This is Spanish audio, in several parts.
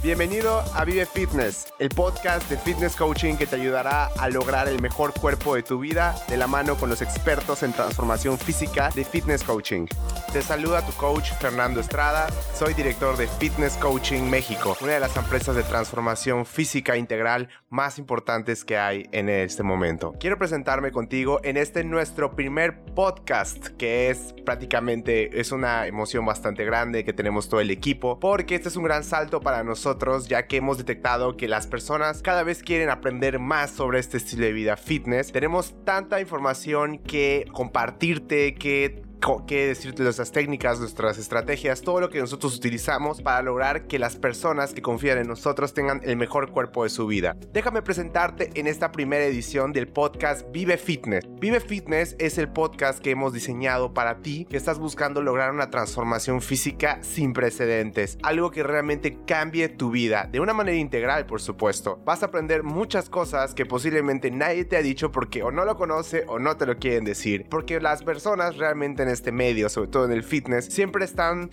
Bienvenido a Vive Fitness, el podcast de fitness coaching que te ayudará a lograr el mejor cuerpo de tu vida de la mano con los expertos en transformación física de fitness coaching. Te saluda tu coach Fernando Estrada, soy director de Fitness Coaching México, una de las empresas de transformación física integral más importantes que hay en este momento. Quiero presentarme contigo en este nuestro primer podcast, que es prácticamente es una emoción bastante grande que tenemos todo el equipo, porque este es un gran salto para nosotros, ya que hemos detectado que las personas cada vez quieren aprender más sobre este estilo de vida fitness. Tenemos tanta información que compartirte, que qué decirte de nuestras técnicas, nuestras estrategias, todo lo que nosotros utilizamos para lograr que las personas que confían en nosotros tengan el mejor cuerpo de su vida. Déjame presentarte en esta primera edición del podcast Vive Fitness. Vive Fitness es el podcast que hemos diseñado para ti que estás buscando lograr una transformación física sin precedentes, algo que realmente cambie tu vida de una manera integral, por supuesto. Vas a aprender muchas cosas que posiblemente nadie te ha dicho porque o no lo conoce o no te lo quieren decir, porque las personas realmente este medio, sobre todo en el fitness, siempre están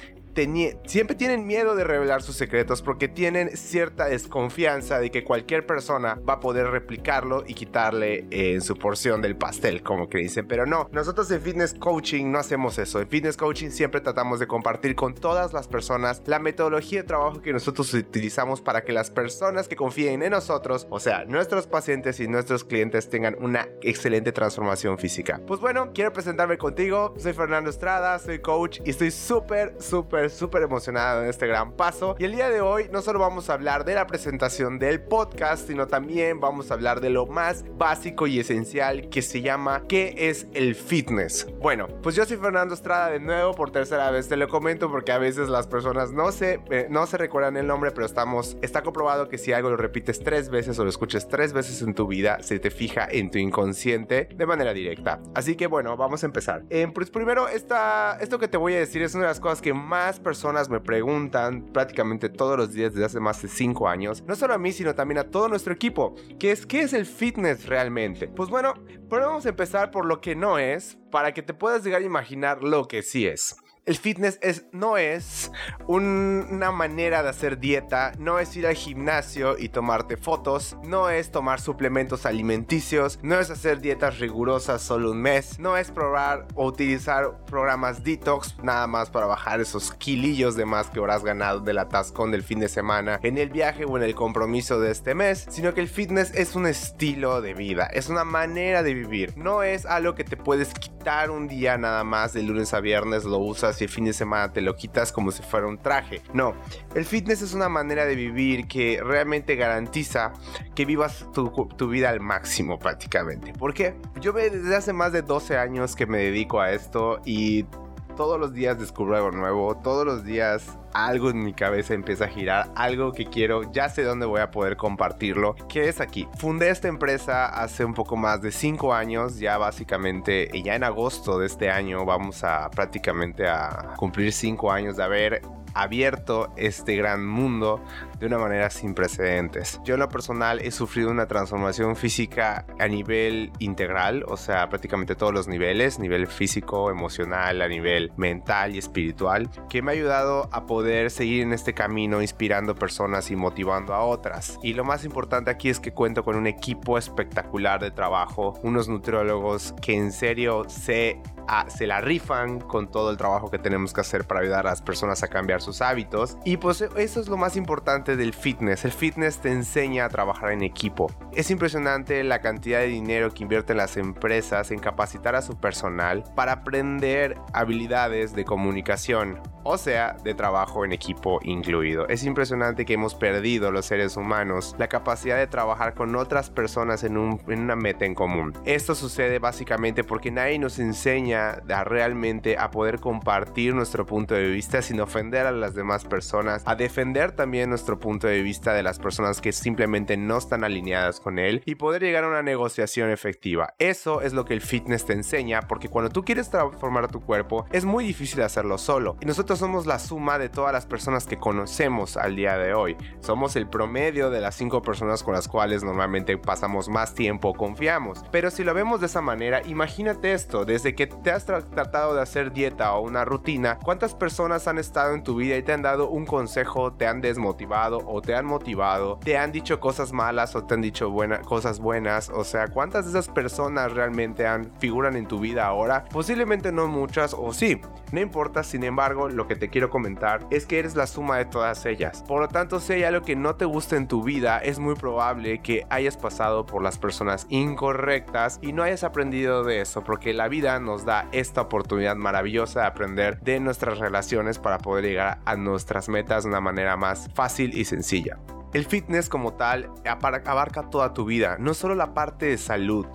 siempre tienen miedo de revelar sus secretos porque tienen cierta desconfianza de que cualquier persona va a poder replicarlo y quitarle en su porción del pastel, como que dicen. Pero no, nosotros en Fitness Coaching no hacemos eso. En Fitness Coaching siempre tratamos de compartir con todas las personas la metodología de trabajo que nosotros utilizamos para que las personas que confíen en nosotros, o sea, nuestros pacientes y nuestros clientes tengan una excelente transformación física. Pues bueno, quiero presentarme contigo. Soy Fernando Estrada, soy coach y estoy súper, súper súper emocionado en este gran paso. Y el día de hoy no solo vamos a hablar de la presentación del podcast, sino también vamos a hablar de lo más básico y esencial que se llama ¿qué es el fitness? Bueno, pues yo soy Fernando Estrada de nuevo por tercera vez, te lo comento porque a veces las personas no se, eh, no se recuerdan el nombre, pero estamos, está comprobado que si algo lo repites tres veces o lo escuches tres veces en tu vida, se te fija en tu inconsciente de manera directa. Así que bueno, vamos a empezar. Eh, pues primero, esta, esto que te voy a decir es una de las cosas que más personas me preguntan prácticamente todos los días desde hace más de 5 años, no solo a mí, sino también a todo nuestro equipo, que es ¿qué es el fitness realmente? Pues bueno, pero vamos a empezar por lo que no es, para que te puedas llegar a imaginar lo que sí es el fitness es, no es una manera de hacer dieta, no es ir al gimnasio y tomarte fotos, no es tomar suplementos alimenticios, no es hacer dietas rigurosas solo un mes, no es probar o utilizar programas detox nada más para bajar esos kilillos de más que habrás ganado del atascón del fin de semana en el viaje o en el compromiso de este mes, sino que el fitness es un estilo de vida, es una manera de vivir, no es algo que te puedes quitar un día nada más de lunes a viernes, lo usas y el fin de semana te lo quitas como si fuera un traje. No, el fitness es una manera de vivir que realmente garantiza que vivas tu, tu vida al máximo prácticamente. ¿Por qué? Yo desde hace más de 12 años que me dedico a esto y todos los días descubro algo nuevo, todos los días algo en mi cabeza empieza a girar, algo que quiero, ya sé dónde voy a poder compartirlo, que es aquí. Fundé esta empresa hace un poco más de 5 años, ya básicamente, ya en agosto de este año vamos a prácticamente a cumplir 5 años de haber abierto este gran mundo de una manera sin precedentes. Yo en lo personal he sufrido una transformación física a nivel integral, o sea, prácticamente todos los niveles, nivel físico, emocional, a nivel mental y espiritual, que me ha ayudado a poder seguir en este camino inspirando personas y motivando a otras. Y lo más importante aquí es que cuento con un equipo espectacular de trabajo, unos nutriólogos que en serio se se la rifan con todo el trabajo que tenemos que hacer para ayudar a las personas a cambiar sus hábitos. Y pues eso es lo más importante del fitness. El fitness te enseña a trabajar en equipo. Es impresionante la cantidad de dinero que invierten las empresas en capacitar a su personal para aprender habilidades de comunicación, o sea, de trabajo en equipo incluido. Es impresionante que hemos perdido los seres humanos la capacidad de trabajar con otras personas en, en una meta en común. Esto sucede básicamente porque nadie nos enseña a realmente a poder compartir nuestro punto de vista sin ofender a las demás personas, a defender también nuestro punto de vista de las personas que simplemente no están alineadas con él y poder llegar a una negociación efectiva. Eso es lo que el fitness te enseña porque cuando tú quieres transformar tu cuerpo es muy difícil hacerlo solo y nosotros somos la suma de todas las personas que conocemos al día de hoy. Somos el promedio de las cinco personas con las cuales normalmente pasamos más tiempo o confiamos. Pero si lo vemos de esa manera, imagínate esto, desde que te has tratado de hacer dieta o una rutina, ¿cuántas personas han estado en tu vida y te han dado un consejo, te han desmotivado o te han motivado, te han dicho cosas malas o te han dicho cosas buenas? O sea, ¿cuántas de esas personas realmente han, figuran en tu vida ahora? Posiblemente no muchas o sí, no importa, sin embargo, lo que te quiero comentar es que eres la suma de todas ellas. Por lo tanto, si hay algo que no te gusta en tu vida, es muy probable que hayas pasado por las personas incorrectas y no hayas aprendido de eso, porque la vida nos da esta oportunidad maravillosa de aprender de nuestras relaciones para poder llegar a nuestras metas de una manera más fácil y sencilla. El fitness como tal abarca toda tu vida, no solo la parte de salud,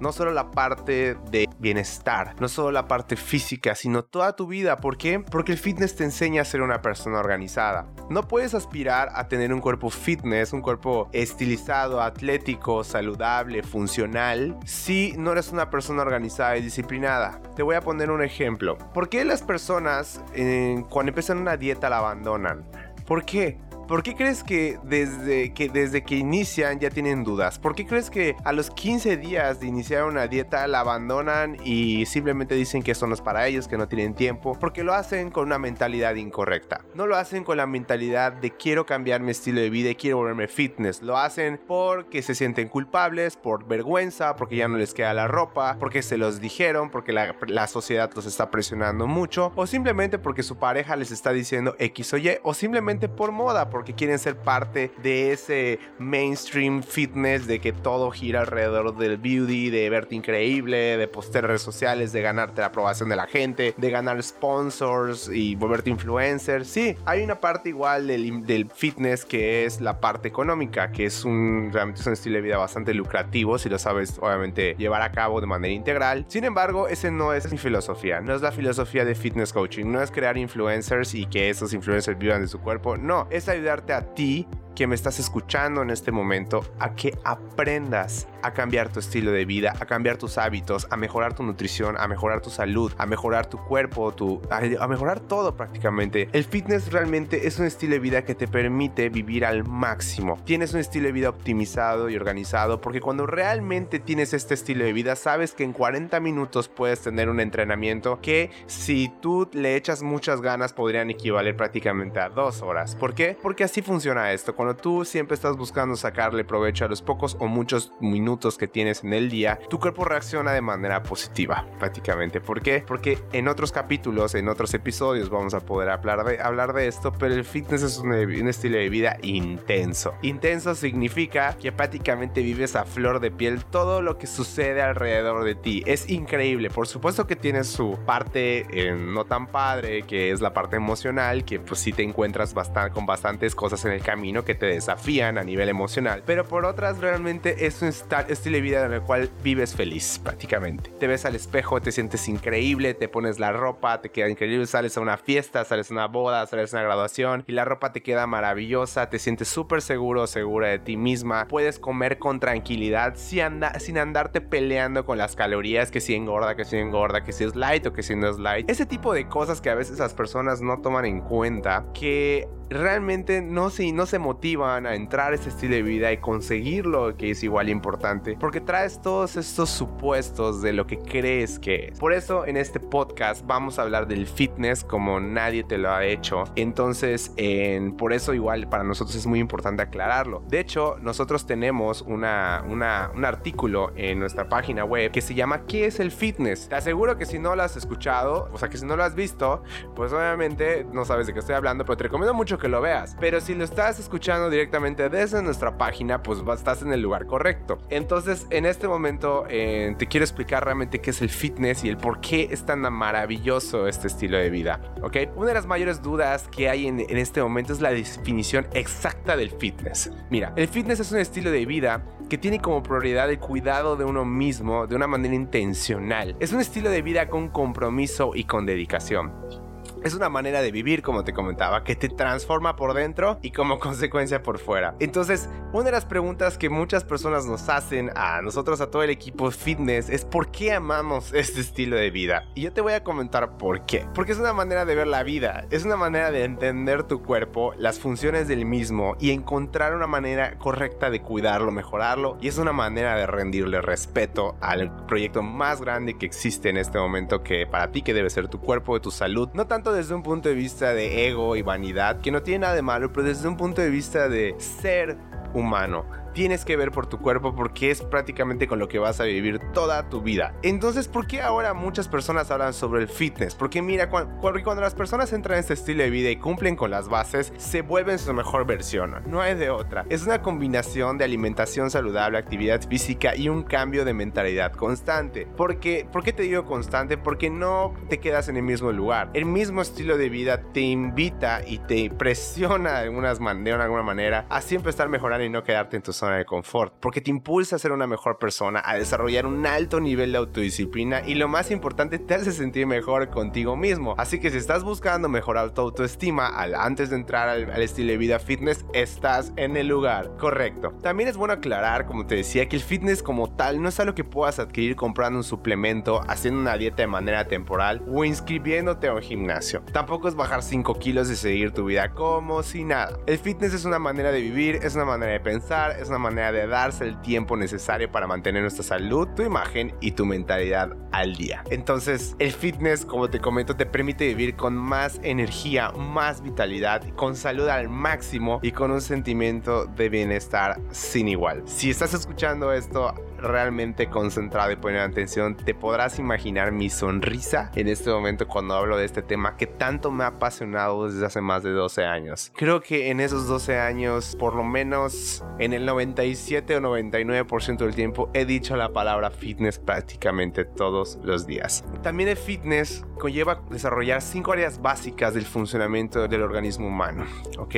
no solo la parte de bienestar, no solo la parte física, sino toda tu vida. ¿Por qué? Porque el fitness te enseña a ser una persona organizada. No puedes aspirar a tener un cuerpo fitness, un cuerpo estilizado, atlético, saludable, funcional, si no eres una persona organizada y disciplinada. Te voy a poner un ejemplo. ¿Por qué las personas eh, cuando empiezan una dieta la abandonan? ¿Por qué? ¿Por qué crees que desde, que desde que inician ya tienen dudas? ¿Por qué crees que a los 15 días de iniciar una dieta la abandonan y simplemente dicen que eso no es para ellos, que no tienen tiempo? Porque lo hacen con una mentalidad incorrecta. No lo hacen con la mentalidad de quiero cambiar mi estilo de vida y quiero volverme fitness. Lo hacen porque se sienten culpables, por vergüenza, porque ya no les queda la ropa, porque se los dijeron, porque la, la sociedad los está presionando mucho, o simplemente porque su pareja les está diciendo X o Y, o simplemente por moda porque quieren ser parte de ese mainstream fitness de que todo gira alrededor del beauty, de verte increíble, de postear redes sociales, de ganarte la aprobación de la gente, de ganar sponsors y volverte influencer. Sí, hay una parte igual del, fitness que es la parte económica, que es un realmente es un estilo de vida bastante lucrativo si lo sabes obviamente llevar a cabo de manera integral. Sin embargo, ese no es mi filosofía, no es la filosofía de fitness coaching, no es crear influencers y que esos influencers vivan de su cuerpo, no, es ayudar ayudarte a ti que me estás escuchando en este momento a que aprendas a cambiar tu estilo de vida, a cambiar tus hábitos, a mejorar tu nutrición, a mejorar tu salud, a mejorar tu cuerpo, tu, a, mejorar todo prácticamente. El fitness realmente es un estilo de vida que te permite vivir al máximo. Tienes un estilo de vida optimizado y organizado porque cuando realmente tienes este estilo de vida sabes que en 40 minutos puedes tener un entrenamiento que si tú le echas muchas ganas podrían equivaler prácticamente a dos horas. ¿Por qué? Porque así funciona esto. Cuando tú siempre estás buscando sacarle provecho a los pocos o muchos minutos que tienes en el día, tu cuerpo reacciona de manera positiva, prácticamente. ¿Por qué? Porque en otros capítulos, en otros episodios vamos a poder hablar de, hablar de esto, pero el fitness es un, estilo de vida intenso. Intenso significa que prácticamente vives a flor de piel todo lo que sucede alrededor de ti. Es increíble. Por supuesto que tienes su parte eh, no tan padre, que es la parte emocional, que pues sí te encuentras con bastantes cosas en el camino que te desafían a nivel emocional. Pero por otras realmente es un, estilo de vida en el cual vives feliz prácticamente. Te ves al espejo, te sientes increíble, te pones la ropa, te queda increíble, sales a una fiesta, sales a una boda, sales a una graduación y la ropa te queda maravillosa, te sientes súper seguro, segura de ti misma, puedes comer con tranquilidad sin, sin andarte peleando con las calorías, que si engorda, que si engorda, que si es light o que si no es light. Ese tipo de cosas que a veces las personas no toman en cuenta, que realmente no se, no se motivan a entrar a ese estilo de vida y conseguirlo, que es igual importante, porque traes todos estos supuestos de lo que crees que es. Por eso en este podcast vamos a hablar del fitness como nadie te lo ha hecho. Entonces, en, por eso igual para nosotros es muy importante aclararlo. De hecho, nosotros tenemos una, una, un artículo en nuestra página web que se llama ¿Qué es el fitness? Te aseguro que si no lo has escuchado, o sea que si no lo has visto, pues obviamente no sabes de qué estoy hablando, pero te recomiendo mucho que lo veas. Pero si lo estás escuchando directamente desde nuestra página, pues estás en el lugar correcto. Entonces, en este momento eh, te quiero explicar realmente qué es el fitness y el por qué es tan maravilloso este estilo de vida. ¿Ok? Una de las mayores dudas que hay en, en este momento es la definición exacta del fitness. Mira, el fitness es un estilo de vida que tiene como prioridad el cuidado de uno mismo de una manera intencional. Es un estilo de vida con compromiso y con dedicación. Es una manera de vivir, como te comentaba, que te transforma por dentro y como consecuencia por fuera. Entonces, una de las preguntas que muchas personas nos hacen a nosotros, a todo el equipo fitness, es ¿por qué amamos este estilo de vida? Y yo te voy a comentar por qué. Porque es una manera de ver la vida, es una manera de entender tu cuerpo, las funciones del mismo y encontrar una manera correcta de cuidarlo, mejorarlo. Y es una manera de rendirle respeto al proyecto más grande que existe en este momento que para ti que debe ser tu cuerpo, tu salud. No tanto desde un punto de vista de ego y vanidad, que no tiene nada de malo, pero desde un punto de vista de ser humano tienes que ver por tu cuerpo porque es prácticamente con lo que vas a vivir toda tu vida. Entonces, ¿por qué ahora muchas personas hablan sobre el fitness? Porque mira, cuando, las personas entran en este estilo de vida y cumplen con las bases, se vuelven su mejor versión. No hay de otra. Es una combinación de alimentación saludable, actividad física y un cambio de mentalidad constante. Porque, ¿Por qué te digo constante? Porque no te quedas en el mismo lugar. El mismo estilo de vida te invita y te presiona de, algunas de alguna manera a siempre estar mejorando y no quedarte en tu de confort, porque te impulsa a ser una mejor persona, a desarrollar un alto nivel de autodisciplina y lo más importante, te hace sentir mejor contigo mismo. Así que si estás buscando mejorar tu autoestima al, antes de entrar al, estilo de vida fitness, estás en el lugar correcto. También es bueno aclarar, como te decía, que el fitness como tal no es algo que puedas adquirir comprando un suplemento, haciendo una dieta de manera temporal o inscribiéndote a un gimnasio. Tampoco es bajar 5 kilos y seguir tu vida como si nada. El fitness es una manera de vivir, es una manera de pensar, es una manera de darse el tiempo necesario para mantener nuestra salud, tu imagen y tu mentalidad al día. Entonces, el fitness, como te comento, te permite vivir con más energía, más vitalidad, con salud al máximo y con un sentimiento de bienestar sin igual. Si estás escuchando esto realmente concentrado y poniendo atención, te podrás imaginar mi sonrisa en este momento cuando hablo de este tema que tanto me ha apasionado desde hace más de 12 años. Creo que en esos 12 años, por lo menos en el 97 o 99% del tiempo, he dicho la palabra fitness prácticamente todos los días. También el fitness conlleva desarrollar cinco áreas básicas del funcionamiento del organismo humano. ¿ok?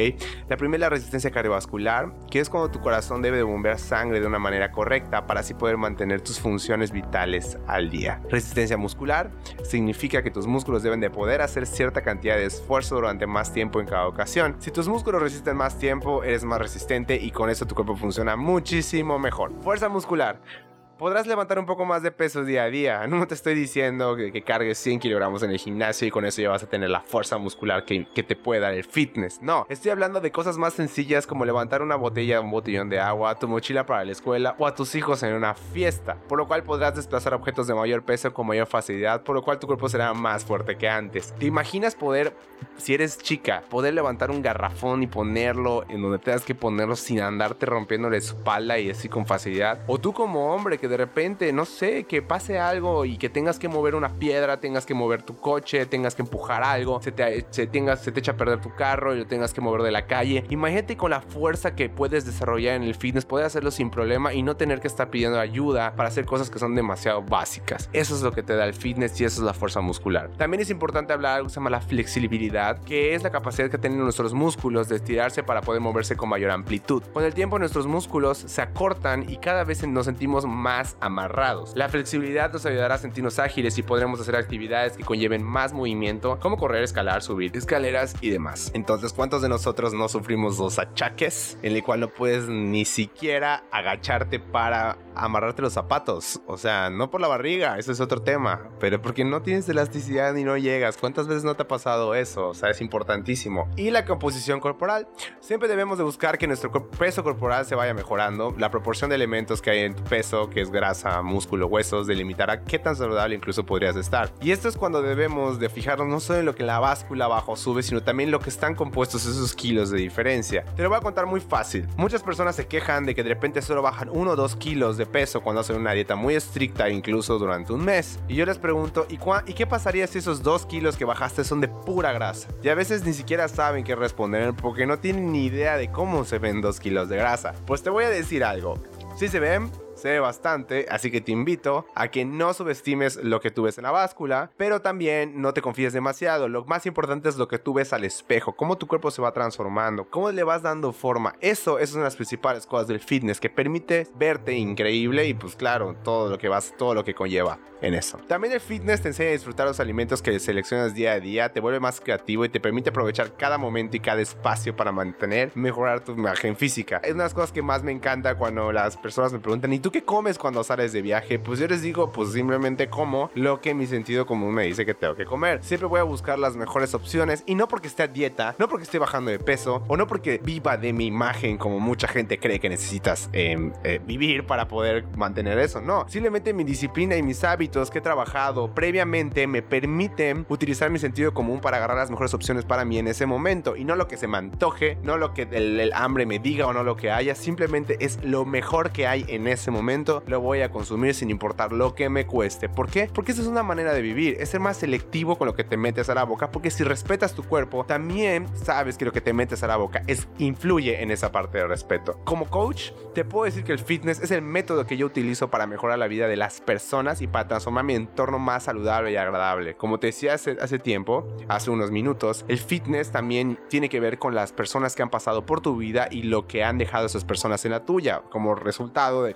La primera es la resistencia cardiovascular, que es cuando tu corazón debe de bombear sangre de una manera correcta para así poder mantener tus funciones vitales al día. Resistencia muscular significa que tus músculos deben de poder hacer cierta cantidad de esfuerzo durante más tiempo en cada ocasión. Si tus músculos resisten más tiempo, eres más resistente y con eso tu cuerpo funciona muchísimo mejor. Fuerza muscular podrás levantar un poco más de peso día a día. No te estoy diciendo que, cargues 100 kilogramos en el gimnasio y con eso ya vas a tener la fuerza muscular que, te puede dar el fitness. No, estoy hablando de cosas más sencillas como levantar una botella, un botellón de agua, tu mochila para la escuela o a tus hijos en una fiesta. Por lo cual podrás desplazar objetos de mayor peso con mayor facilidad, por lo cual tu cuerpo será más fuerte que antes. ¿Te imaginas poder, si eres chica, poder levantar un garrafón y ponerlo en donde tengas que ponerlo sin andarte rompiendo la espalda y así con facilidad? O tú como hombre que de repente, no sé, que pase algo y que tengas que mover una piedra, tengas que mover tu coche, tengas que empujar algo, se te, se tengas, se te echa a perder tu carro y lo tengas que mover de la calle. Imagínate con la fuerza que puedes desarrollar en el fitness, poder hacerlo sin problema y no tener que estar pidiendo ayuda para hacer cosas que son demasiado básicas. Eso es lo que te da el fitness y eso es la fuerza muscular. También es importante hablar de algo que se llama la flexibilidad, que es la capacidad que tienen nuestros músculos de estirarse para poder moverse con mayor amplitud. Con el tiempo nuestros músculos se acortan y cada vez nos sentimos más amarrados. La flexibilidad nos ayudará a sentirnos ágiles y podremos hacer actividades que conlleven más movimiento, como correr, escalar, subir escaleras y demás. Entonces, ¿cuántos de nosotros no sufrimos dos achaques en el cual no puedes ni siquiera agacharte para amarrarte los zapatos? O sea, no por la barriga, eso es otro tema, pero porque no tienes elasticidad y no llegas. ¿Cuántas veces no te ha pasado eso? O sea, es importantísimo. Y la composición corporal. Siempre debemos de buscar que nuestro peso corporal se vaya mejorando. La proporción de elementos que hay en tu peso, que es grasa, músculo, huesos, delimitará qué tan saludable incluso podrías estar. Y esto es cuando debemos de fijarnos no solo en lo que la báscula abajo sube, sino también lo que están compuestos esos kilos de diferencia. Te lo voy a contar muy fácil. Muchas personas se quejan de que de repente solo bajan 1 o 2 kilos de peso cuando hacen una dieta muy estricta, incluso durante un mes. Y yo les pregunto, ¿y, ¿y qué pasaría si esos 2 kilos que bajaste son de pura grasa? Y a veces ni siquiera saben qué responder porque no tienen ni idea de cómo se ven 2 kilos de grasa. Pues te voy a decir algo. Sí se ven, se ve bastante, así que te invito a que no subestimes lo que tú ves en la báscula, pero también no te confíes demasiado. Lo más importante es lo que tú ves al espejo, cómo tu cuerpo se va transformando, cómo le vas dando forma. Eso, es una de las principales cosas del fitness que permite verte increíble y pues claro, todo lo que vas, todo lo que conlleva en eso. También el fitness te enseña a disfrutar los alimentos que seleccionas día a día, te vuelve más creativo y te permite aprovechar cada momento y cada espacio para mantener, mejorar tu imagen física. Es una de las cosas que más me encanta cuando las personas me preguntan, ¿y tú qué comes cuando sales de viaje? Pues yo les digo, pues simplemente como lo que mi sentido común me dice que tengo que comer. Siempre voy a buscar las mejores opciones y no porque esté a dieta, no porque esté bajando de peso o no porque viva de mi imagen como mucha gente cree que necesitas em, eh, vivir para poder mantener eso. No, simplemente mi disciplina y mis hábitos que he trabajado previamente me permiten utilizar mi sentido común para agarrar las mejores opciones para mí en ese momento y no lo que se me antoje, no lo que el, hambre me diga o no lo que haya, simplemente es lo mejor que hay en ese momento, lo voy a consumir sin importar lo que me cueste. ¿Por qué? Porque esa es una manera de vivir, es ser más selectivo con lo que te metes a la boca, porque si respetas tu cuerpo, también sabes que lo que te metes a la boca es influye en esa parte de respeto. Como coach, te puedo decir que el fitness es el método que yo utilizo para mejorar la vida de las personas y para transformar mi entorno más saludable y agradable. Como te decía hace, hace tiempo, hace unos minutos, el fitness también tiene que ver con las personas que han pasado por tu vida y lo que han dejado esas personas en la tuya, como resultado de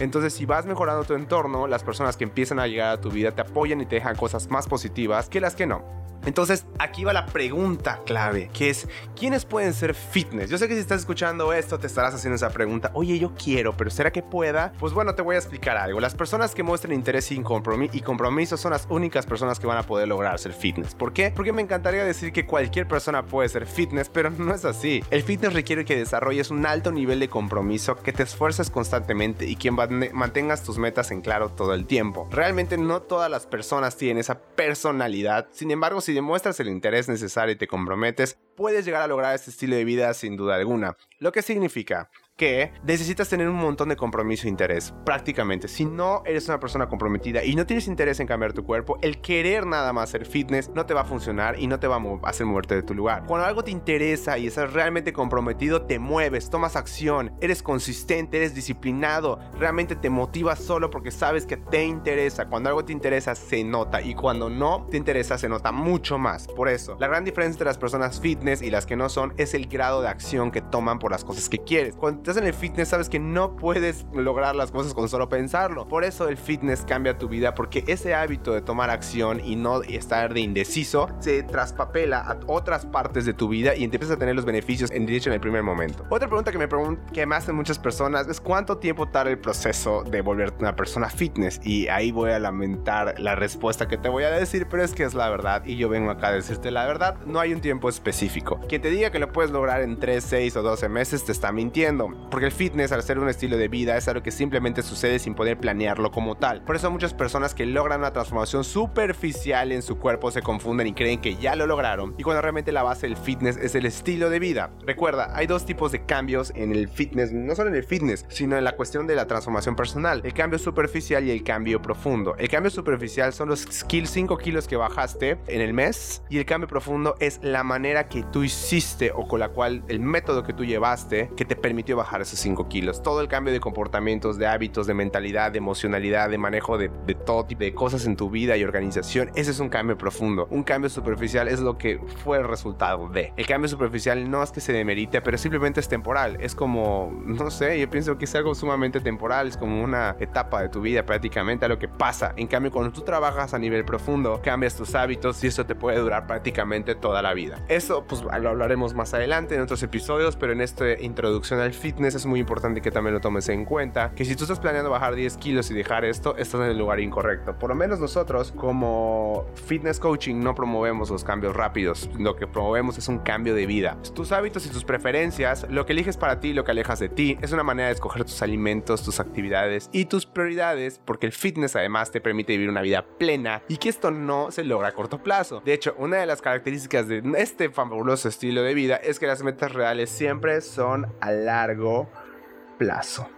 Entonces, si vas mejorando tu entorno, las personas que empiezan a llegar a tu vida te apoyan y te dejan cosas más positivas que las que no. Entonces, aquí va la pregunta clave, que es, ¿quiénes pueden ser fitness? Yo sé que si estás escuchando esto, te estarás haciendo esa pregunta, oye, yo quiero, pero ¿será que pueda? Pues bueno, te voy a explicar algo. Las personas que muestran interés y compromiso son las únicas personas que van a poder lograr ser fitness. ¿Por qué? Porque me encantaría decir que cualquier persona puede ser fitness, pero no es así. El fitness requiere que desarrolles un alto nivel de compromiso, que te esfuerces constantemente y que mantengas tus metas en claro todo el tiempo. Realmente no todas las personas tienen esa personalidad, sin embargo, si demuestras el interés necesario y te comprometes, puedes llegar a lograr este estilo de vida sin duda alguna. Lo que significa que necesitas tener un montón de compromiso e interés, prácticamente. Si no eres una persona comprometida y no tienes interés en cambiar tu cuerpo, el querer nada más hacer fitness no te va a funcionar y no te va a hacer moverte de tu lugar. Cuando algo te interesa y estás realmente comprometido, te mueves, tomas acción, eres consistente, eres disciplinado, realmente te motivas solo porque sabes que te interesa. Cuando algo te interesa, se nota y cuando no te interesa, se nota mucho más. Por eso, la gran diferencia entre las personas fitness y las que no son es el grado de acción que toman por las cosas que quieres. Cuando estás en el fitness sabes que no puedes lograr las cosas con solo pensarlo. Por eso el fitness cambia tu vida porque ese hábito de tomar acción y no estar de indeciso se traspapela a otras partes de tu vida y empiezas a tener los beneficios en derecho en el primer momento. Otra pregunta que me, que me hacen muchas personas es cuánto tiempo tarda el proceso de volverte una persona fitness y ahí voy a lamentar la respuesta que te voy a decir, pero es que es la verdad y yo vengo acá a decirte la verdad, no hay un tiempo específico. Quien te diga que lo puedes lograr en 3, 6 o 12 meses te está mintiendo. Porque el fitness, al ser un estilo de vida, es algo que simplemente sucede sin poder planearlo como tal. Por eso muchas personas que logran una transformación superficial en su cuerpo se confunden y creen que ya lo lograron. Y cuando realmente la base del fitness es el estilo de vida. Recuerda, hay dos tipos de cambios en el fitness, no solo en el fitness, sino en la cuestión de la transformación personal. El cambio superficial y el cambio profundo. El cambio superficial son los skills 5 kilos que bajaste en el mes y el cambio profundo es la manera que tú hiciste o con la cual el método que tú llevaste que te permitió bajar esos 5 kilos. Todo el cambio de comportamientos, de hábitos, de mentalidad, de emocionalidad, de manejo de, todo tipo de cosas en tu vida y organización, ese es un cambio profundo. Un cambio superficial es lo que fue el resultado de. El cambio superficial no es que se demerite, pero simplemente es temporal. Es como, no sé, yo pienso que es algo sumamente temporal, es como una etapa de tu vida prácticamente a lo que pasa. En cambio, cuando tú trabajas a nivel profundo, cambias tus hábitos y eso te puede durar prácticamente toda la vida. Eso pues lo hablaremos más adelante en otros episodios, pero en esta introducción al fitness es muy importante que también lo tomes en cuenta, que si tú estás planeando bajar 10 kilos y dejar esto, estás en el lugar incorrecto. Por lo menos nosotros como fitness coaching no promovemos los cambios rápidos, lo que promovemos es un cambio de vida. Tus hábitos y tus preferencias, lo que eliges para ti, lo que alejas de ti, es una manera de escoger tus alimentos, tus actividades y tus prioridades, porque el fitness además te permite vivir una vida plena y que esto no se logra a corto plazo. De hecho, una de las características de este fabuloso estilo de vida es que las metas reales siempre son a largo plazo.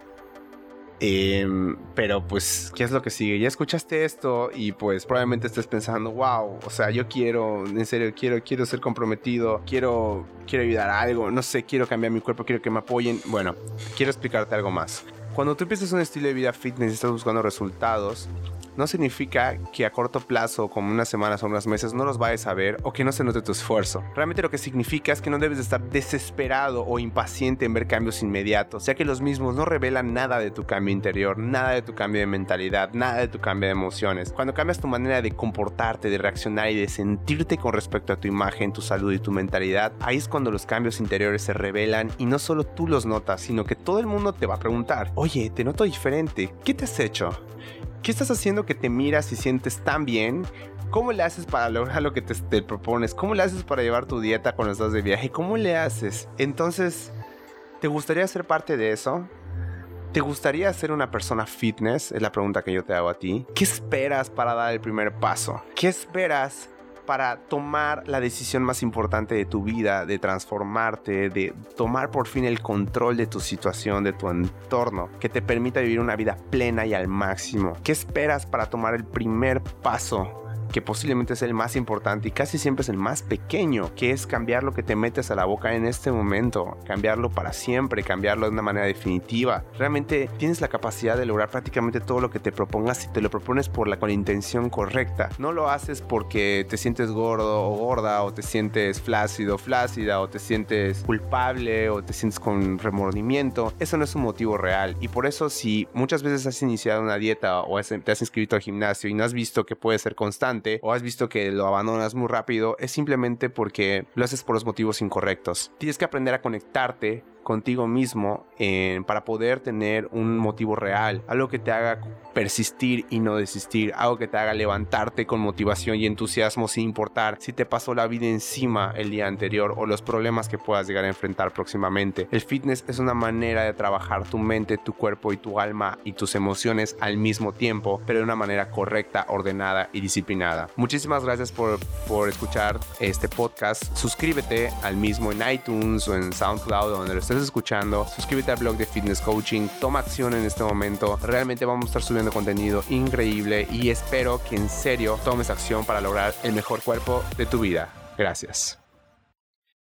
Em, pero pues, ¿qué es lo que sigue? Ya escuchaste esto y pues probablemente estés pensando, wow, o sea, yo quiero, en serio, quiero, quiero ser comprometido, quiero, quiero ayudar a algo, no sé, quiero cambiar mi cuerpo, quiero que me apoyen. Bueno, quiero explicarte algo más. Cuando tú empiezas un estilo de vida fitness y estás buscando resultados, no significa que a corto plazo, como unas semanas o unos meses, no los vayas a ver o que no se note tu esfuerzo. Realmente lo que significa es que no debes de estar desesperado o impaciente en ver cambios inmediatos, ya que los mismos no revelan nada de tu cambio interior, nada de tu cambio de mentalidad, nada de tu cambio de emociones. Cuando cambias tu manera de comportarte, de reaccionar y de sentirte con respecto a tu imagen, tu salud y tu mentalidad, ahí es cuando los cambios interiores se revelan y no solo tú los notas, sino que todo el mundo te va a preguntar, oye, te noto diferente, ¿qué te has hecho? ¿Qué estás haciendo que te miras y sientes tan bien? ¿Cómo le haces para lograr lo que te, propones? ¿Cómo le haces para llevar tu dieta cuando estás de viaje? ¿Cómo le haces? Entonces, ¿te gustaría ser parte de eso? ¿Te gustaría ser una persona fitness? Es la pregunta que yo te hago a ti. ¿Qué esperas para dar el primer paso? ¿Qué esperas para tomar la decisión más importante de tu vida, de transformarte, de tomar por fin el control de tu situación, de tu entorno, que te permita vivir una vida plena y al máximo. ¿Qué esperas para tomar el primer paso que posiblemente es el más importante y casi siempre es el más pequeño, que es cambiar lo que te metes a la boca en este momento, cambiarlo para siempre, cambiarlo de una manera definitiva. Realmente tienes la capacidad de lograr prácticamente todo lo que te propongas si te lo propones por la con intención correcta. No lo haces porque te sientes gordo o gorda o te sientes flácido, flácida o te sientes culpable o te sientes con remordimiento. Eso no es un motivo real y por eso si muchas veces has iniciado una dieta o te has inscrito al gimnasio y no has visto que puede ser constante, o has visto que lo abandonas muy rápido, es simplemente porque lo haces por los motivos incorrectos. Tienes que aprender a conectarte contigo mismo para poder tener un motivo real, algo que te haga persistir y no desistir, algo que te haga levantarte con motivación y entusiasmo sin importar si te pasó la vida encima el día anterior o los problemas que puedas llegar a enfrentar próximamente. El fitness es una manera de trabajar tu mente, tu cuerpo y tu alma y tus emociones al mismo tiempo, pero de una manera correcta, ordenada y disciplinada. Muchísimas gracias por, por escuchar este podcast. Suscríbete al mismo en iTunes o en SoundCloud donde lo escuchando, suscríbete al blog de Fitness Coaching, toma acción en este momento. Realmente vamos a estar subiendo contenido increíble y espero que en serio tomes acción para lograr el mejor cuerpo de tu vida. Gracias.